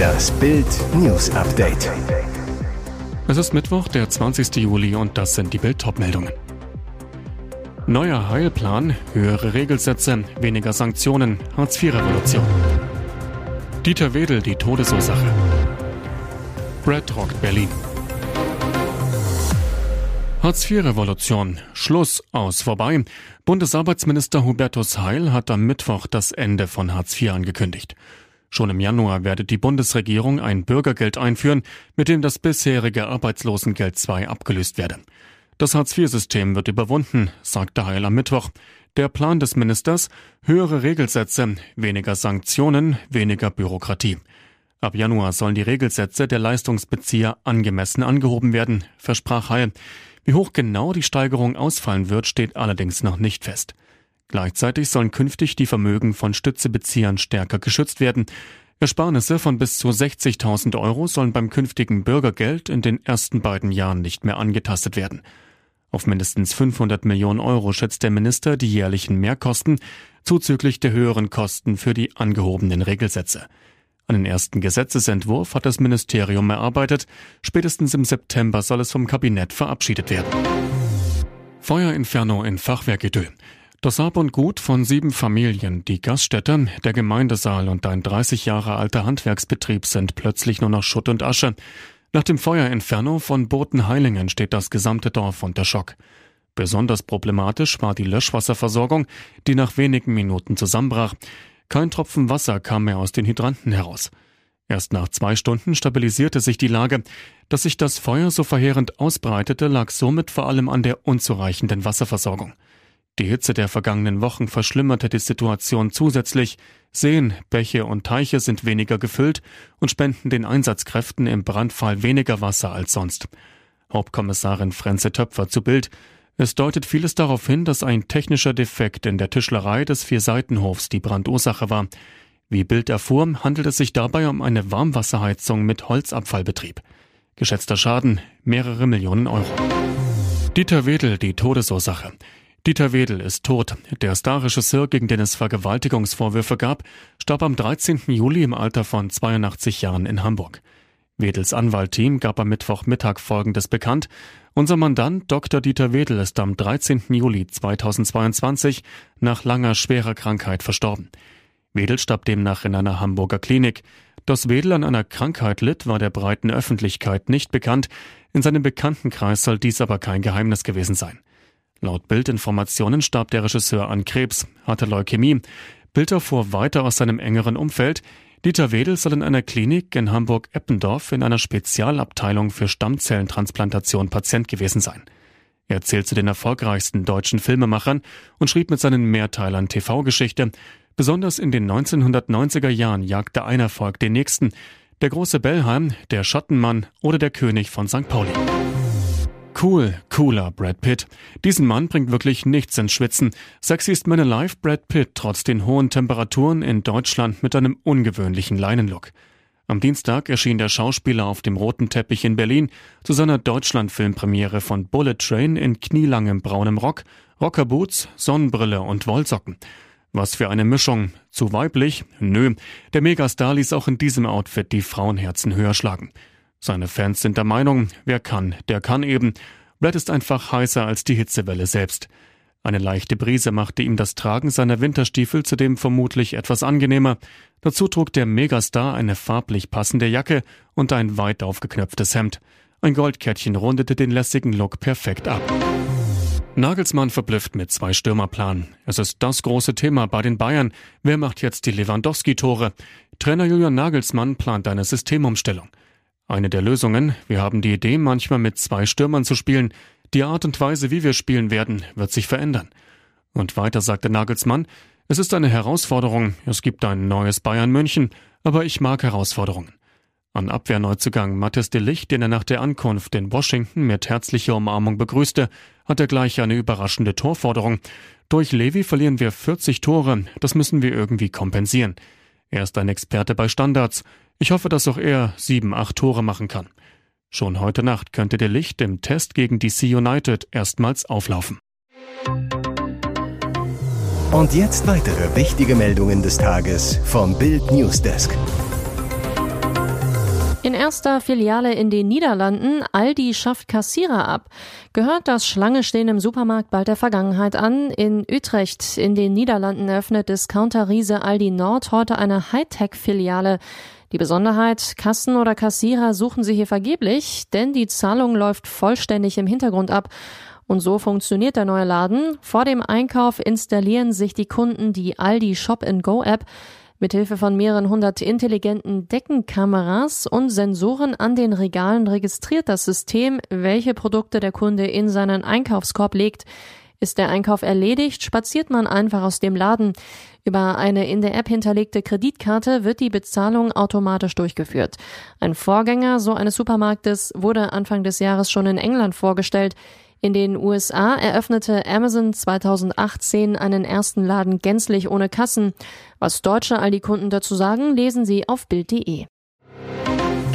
Das Bild News Update. Es ist Mittwoch, der 20. Juli und das sind die Bild meldungen Neuer Heilplan, höhere Regelsätze, weniger Sanktionen, Hartz-IV-Revolution. Dieter Wedel die Todesursache. Brad rockt Berlin. Hartz-IV-Revolution. Schluss aus vorbei. Bundesarbeitsminister Hubertus Heil hat am Mittwoch das Ende von Hartz IV angekündigt. Schon im Januar werde die Bundesregierung ein Bürgergeld einführen, mit dem das bisherige Arbeitslosengeld II abgelöst werde. Das Hartz-IV-System wird überwunden, sagte Heil am Mittwoch. Der Plan des Ministers höhere Regelsätze, weniger Sanktionen, weniger Bürokratie. Ab Januar sollen die Regelsätze der Leistungsbezieher angemessen angehoben werden, versprach Heil. Wie hoch genau die Steigerung ausfallen wird, steht allerdings noch nicht fest. Gleichzeitig sollen künftig die Vermögen von Stützebeziehern stärker geschützt werden. Ersparnisse von bis zu 60.000 Euro sollen beim künftigen Bürgergeld in den ersten beiden Jahren nicht mehr angetastet werden. Auf mindestens 500 Millionen Euro schätzt der Minister die jährlichen Mehrkosten zuzüglich der höheren Kosten für die angehobenen Regelsätze. Einen ersten Gesetzesentwurf hat das Ministerium erarbeitet. Spätestens im September soll es vom Kabinett verabschiedet werden. Feuerinferno in Fachwerkidö. Das Hab und Gut von sieben Familien, die Gaststätte, der Gemeindesaal und ein 30 Jahre alter Handwerksbetrieb sind plötzlich nur noch Schutt und Asche. Nach dem Feuerinferno von Botenheilingen steht das gesamte Dorf unter Schock. Besonders problematisch war die Löschwasserversorgung, die nach wenigen Minuten zusammenbrach. Kein Tropfen Wasser kam mehr aus den Hydranten heraus. Erst nach zwei Stunden stabilisierte sich die Lage. Dass sich das Feuer so verheerend ausbreitete, lag somit vor allem an der unzureichenden Wasserversorgung. Die Hitze der vergangenen Wochen verschlimmerte die Situation zusätzlich. Seen, Bäche und Teiche sind weniger gefüllt und spenden den Einsatzkräften im Brandfall weniger Wasser als sonst. Hauptkommissarin Frenze Töpfer zu Bild. Es deutet vieles darauf hin, dass ein technischer Defekt in der Tischlerei des Vierseitenhofs die Brandursache war. Wie Bild erfuhr, handelt es sich dabei um eine Warmwasserheizung mit Holzabfallbetrieb. Geschätzter Schaden mehrere Millionen Euro. Dieter Wedel die Todesursache. Dieter Wedel ist tot. Der Starregisseur, gegen den es Vergewaltigungsvorwürfe gab, starb am 13. Juli im Alter von 82 Jahren in Hamburg. Wedels Anwaltteam gab am Mittwochmittag Folgendes bekannt. Unser Mandant Dr. Dieter Wedel ist am 13. Juli 2022 nach langer schwerer Krankheit verstorben. Wedel starb demnach in einer Hamburger Klinik. Dass Wedel an einer Krankheit litt, war der breiten Öffentlichkeit nicht bekannt. In seinem Bekanntenkreis soll dies aber kein Geheimnis gewesen sein. Laut Bildinformationen starb der Regisseur an Krebs, hatte Leukämie. Bild erfuhr weiter aus seinem engeren Umfeld, Dieter Wedel soll in einer Klinik in Hamburg-Eppendorf in einer Spezialabteilung für Stammzellentransplantation Patient gewesen sein. Er zählt zu den erfolgreichsten deutschen Filmemachern und schrieb mit seinen Mehrteilern TV-Geschichte. Besonders in den 1990er Jahren jagte ein Erfolg den nächsten. Der große Bellheim, der Schattenmann oder der König von St. Pauli. Cool, cooler Brad Pitt. Diesen Mann bringt wirklich nichts ins Schwitzen. Sexy ist Man Alive Brad Pitt trotz den hohen Temperaturen in Deutschland mit einem ungewöhnlichen Leinenlook. Am Dienstag erschien der Schauspieler auf dem roten Teppich in Berlin zu seiner Deutschlandfilmpremiere von Bullet Train in knielangem braunem Rock, Rockerboots, Sonnenbrille und Wollsocken. Was für eine Mischung. Zu weiblich? Nö. Der Megastar ließ auch in diesem Outfit die Frauenherzen höher schlagen. Seine Fans sind der Meinung, wer kann, der kann eben. Brad ist einfach heißer als die Hitzewelle selbst. Eine leichte Brise machte ihm das Tragen seiner Winterstiefel zudem vermutlich etwas angenehmer. Dazu trug der Megastar eine farblich passende Jacke und ein weit aufgeknöpftes Hemd. Ein Goldkettchen rundete den lässigen Look perfekt ab. Nagelsmann verblüfft mit zwei Stürmerplan. Es ist das große Thema bei den Bayern. Wer macht jetzt die Lewandowski-Tore? Trainer Julian Nagelsmann plant eine Systemumstellung. Eine der Lösungen, wir haben die Idee, manchmal mit zwei Stürmern zu spielen. Die Art und Weise, wie wir spielen werden, wird sich verändern. Und weiter sagte Nagelsmann, es ist eine Herausforderung, es gibt ein neues Bayern München, aber ich mag Herausforderungen. An Abwehrneuzugang Mathis de Licht, den er nach der Ankunft in Washington mit herzlicher Umarmung begrüßte, hatte gleich eine überraschende Torforderung. Durch Levi verlieren wir 40 Tore, das müssen wir irgendwie kompensieren. Er ist ein Experte bei Standards. Ich hoffe, dass auch er sieben, acht Tore machen kann. Schon heute Nacht könnte der Licht im Test gegen DC United erstmals auflaufen. Und jetzt weitere wichtige Meldungen des Tages vom Bild Newsdesk. In erster Filiale in den Niederlanden, Aldi schafft Kassierer ab. Gehört das Schlange stehen im Supermarkt bald der Vergangenheit an? In Utrecht in den Niederlanden eröffnet Discounter-Riese Aldi Nord heute eine Hightech-Filiale. Die Besonderheit, Kassen oder Kassierer suchen sie hier vergeblich, denn die Zahlung läuft vollständig im Hintergrund ab. Und so funktioniert der neue Laden. Vor dem Einkauf installieren sich die Kunden die Aldi Shop Go App. Mithilfe von mehreren hundert intelligenten Deckenkameras und Sensoren an den Regalen registriert das System, welche Produkte der Kunde in seinen Einkaufskorb legt. Ist der Einkauf erledigt, spaziert man einfach aus dem Laden. Über eine in der App hinterlegte Kreditkarte wird die Bezahlung automatisch durchgeführt. Ein Vorgänger so eines Supermarktes wurde Anfang des Jahres schon in England vorgestellt. In den USA eröffnete Amazon 2018 einen ersten Laden gänzlich ohne Kassen. Was deutsche Aldi-Kunden dazu sagen, lesen Sie auf Bild.de.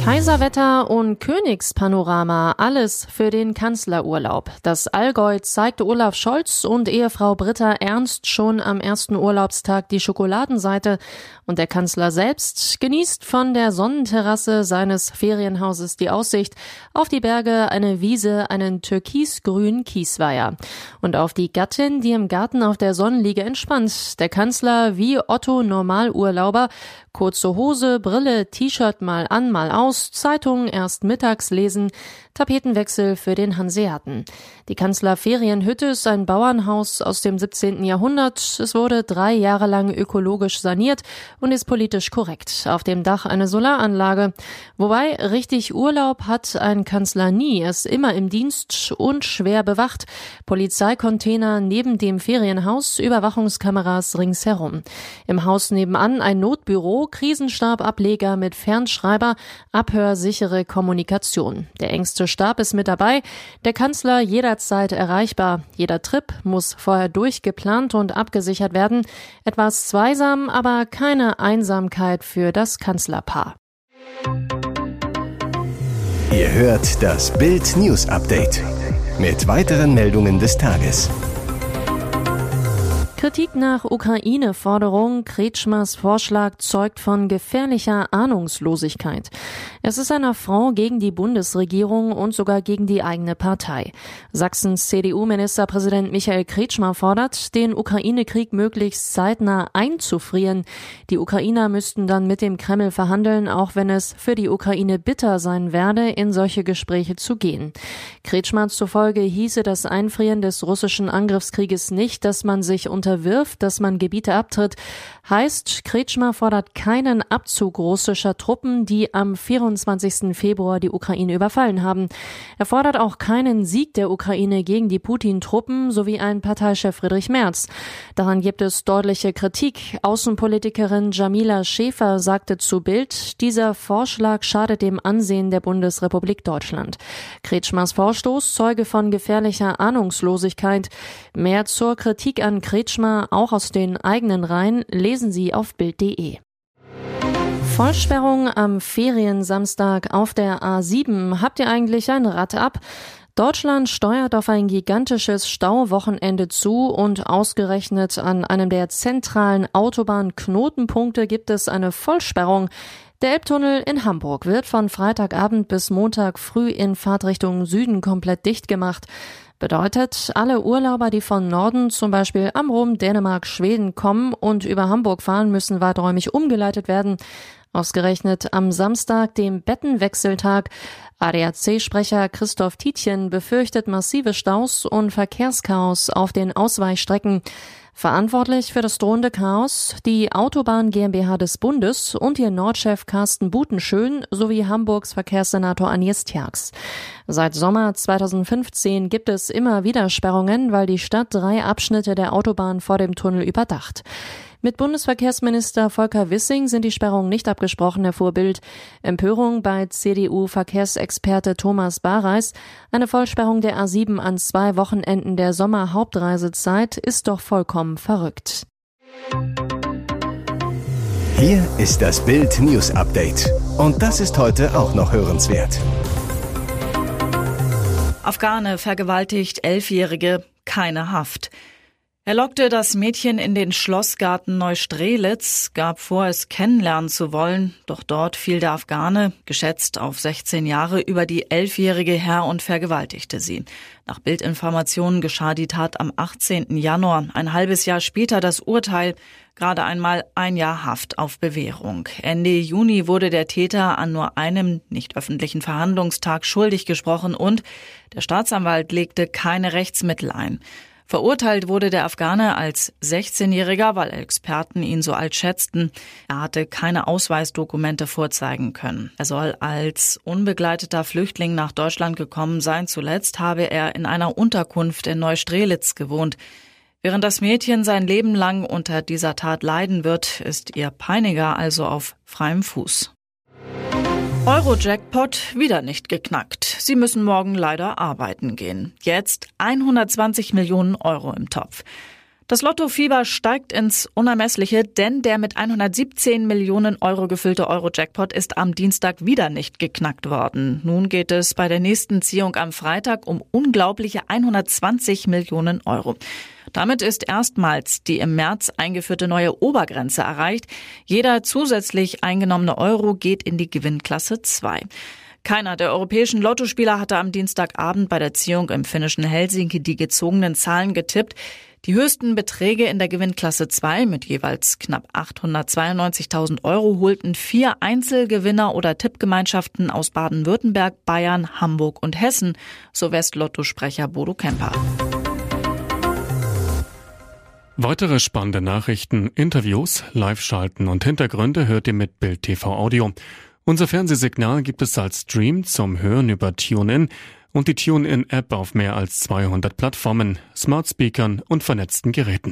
Kaiserwetter und Königspanorama, alles für den Kanzlerurlaub. Das Allgäu zeigte Olaf Scholz und Ehefrau Britta Ernst schon am ersten Urlaubstag die Schokoladenseite und der Kanzler selbst genießt von der Sonnenterrasse seines Ferienhauses die Aussicht auf die Berge, eine Wiese, einen türkisgrünen Kiesweiher und auf die Gattin, die im Garten auf der Sonnenliege entspannt. Der Kanzler wie Otto Normalurlauber Kurze Hose, Brille, T-Shirt mal an, mal aus, Zeitungen erst mittags lesen, Tapetenwechsel für den Hanseaten. Die Kanzlerferienhütte ist ein Bauernhaus aus dem 17. Jahrhundert. Es wurde drei Jahre lang ökologisch saniert und ist politisch korrekt. Auf dem Dach eine Solaranlage. Wobei richtig Urlaub hat ein Kanzler nie. Er ist immer im Dienst und schwer bewacht. Polizeicontainer neben dem Ferienhaus, Überwachungskameras ringsherum. Im Haus nebenan ein Notbüro, Krisenstabableger mit Fernschreiber, abhörsichere Kommunikation. Der engste ganze Stab ist mit dabei. Der Kanzler jederzeit erreichbar. Jeder Trip muss vorher durchgeplant und abgesichert werden. Etwas zweisam, aber keine Einsamkeit für das Kanzlerpaar. Ihr hört das Bild News Update mit weiteren Meldungen des Tages. Kritik nach Ukraine-Forderung. Kretschmers Vorschlag zeugt von gefährlicher Ahnungslosigkeit. Es ist ein Affront gegen die Bundesregierung und sogar gegen die eigene Partei. Sachsens CDU-Ministerpräsident Michael Kretschmer fordert, den Ukraine-Krieg möglichst zeitnah einzufrieren. Die Ukrainer müssten dann mit dem Kreml verhandeln, auch wenn es für die Ukraine bitter sein werde, in solche Gespräche zu gehen. Kretschmer zufolge hieße das Einfrieren des russischen Angriffskrieges nicht, dass man sich unter unterwirft, dass man Gebiete abtritt, heißt, Kretschmer fordert keinen Abzug russischer Truppen, die am 24. Februar die Ukraine überfallen haben. Er fordert auch keinen Sieg der Ukraine gegen die Putin-Truppen sowie ein Parteichef Friedrich Merz. Daran gibt es deutliche Kritik. Außenpolitikerin Jamila Schäfer sagte zu Bild, dieser Vorschlag schadet dem Ansehen der Bundesrepublik Deutschland. Kretschmers Vorstoß zeuge von gefährlicher Ahnungslosigkeit. Mehr zur Kritik an Kretschmer Kretschmer auch aus den eigenen Reihen lesen Sie auf Bild.de. Vollsperrung am Feriensamstag auf der A7. Habt ihr eigentlich ein Rad ab? Deutschland steuert auf ein gigantisches Stauwochenende zu und ausgerechnet an einem der zentralen Autobahnknotenpunkte gibt es eine Vollsperrung. Der Elbtunnel in Hamburg wird von Freitagabend bis Montag früh in Fahrtrichtung Süden komplett dicht gemacht. Bedeutet, alle Urlauber, die von Norden, zum Beispiel Amrum, Dänemark, Schweden kommen und über Hamburg fahren, müssen weiträumig umgeleitet werden. Ausgerechnet am Samstag, dem Bettenwechseltag. ADAC-Sprecher Christoph Tietjen befürchtet massive Staus und Verkehrschaos auf den Ausweichstrecken. Verantwortlich für das drohende Chaos die Autobahn GmbH des Bundes und ihr Nordchef Carsten Butenschön sowie Hamburgs Verkehrssenator Agnes Tjax. Seit Sommer 2015 gibt es immer wieder Sperrungen, weil die Stadt drei Abschnitte der Autobahn vor dem Tunnel überdacht. Mit Bundesverkehrsminister Volker Wissing sind die Sperrungen nicht abgesprochen, erfuhr Bild. Empörung bei CDU-Verkehrsexperte Thomas Bareis. Eine Vollsperrung der A7 an zwei Wochenenden der Sommerhauptreisezeit ist doch vollkommen verrückt. Hier ist das Bild News Update. Und das ist heute auch noch hörenswert. Afghane vergewaltigt Elfjährige, keine Haft. Er lockte das Mädchen in den Schlossgarten Neustrelitz, gab vor, es kennenlernen zu wollen, doch dort fiel der Afghane, geschätzt auf 16 Jahre, über die Elfjährige her und vergewaltigte sie. Nach Bildinformationen geschah die Tat am 18. Januar, ein halbes Jahr später das Urteil, gerade einmal ein Jahr Haft auf Bewährung. Ende Juni wurde der Täter an nur einem nicht öffentlichen Verhandlungstag schuldig gesprochen und der Staatsanwalt legte keine Rechtsmittel ein. Verurteilt wurde der Afghane als 16-Jähriger, weil Experten ihn so alt schätzten. Er hatte keine Ausweisdokumente vorzeigen können. Er soll als unbegleiteter Flüchtling nach Deutschland gekommen sein. Zuletzt habe er in einer Unterkunft in Neustrelitz gewohnt. Während das Mädchen sein Leben lang unter dieser Tat leiden wird, ist ihr Peiniger also auf freiem Fuß. Euro-Jackpot wieder nicht geknackt. Sie müssen morgen leider arbeiten gehen. Jetzt 120 Millionen Euro im Topf. Das Lottofieber steigt ins Unermessliche, denn der mit 117 Millionen Euro gefüllte Euro-Jackpot ist am Dienstag wieder nicht geknackt worden. Nun geht es bei der nächsten Ziehung am Freitag um unglaubliche 120 Millionen Euro. Damit ist erstmals die im März eingeführte neue Obergrenze erreicht. Jeder zusätzlich eingenommene Euro geht in die Gewinnklasse 2. Keiner der europäischen Lottospieler hatte am Dienstagabend bei der Ziehung im finnischen Helsinki die gezogenen Zahlen getippt. Die höchsten Beträge in der Gewinnklasse 2 mit jeweils knapp 892.000 Euro holten vier Einzelgewinner oder Tippgemeinschaften aus Baden-Württemberg, Bayern, Hamburg und Hessen, so Westlotto-Sprecher Bodo Kemper. Weitere spannende Nachrichten, Interviews, Live-Schalten und Hintergründe hört ihr mit Bild TV Audio. Unser Fernsehsignal gibt es als Stream zum Hören über TuneIn und die TuneIn-App auf mehr als 200 Plattformen, Smart Speakern und vernetzten Geräten.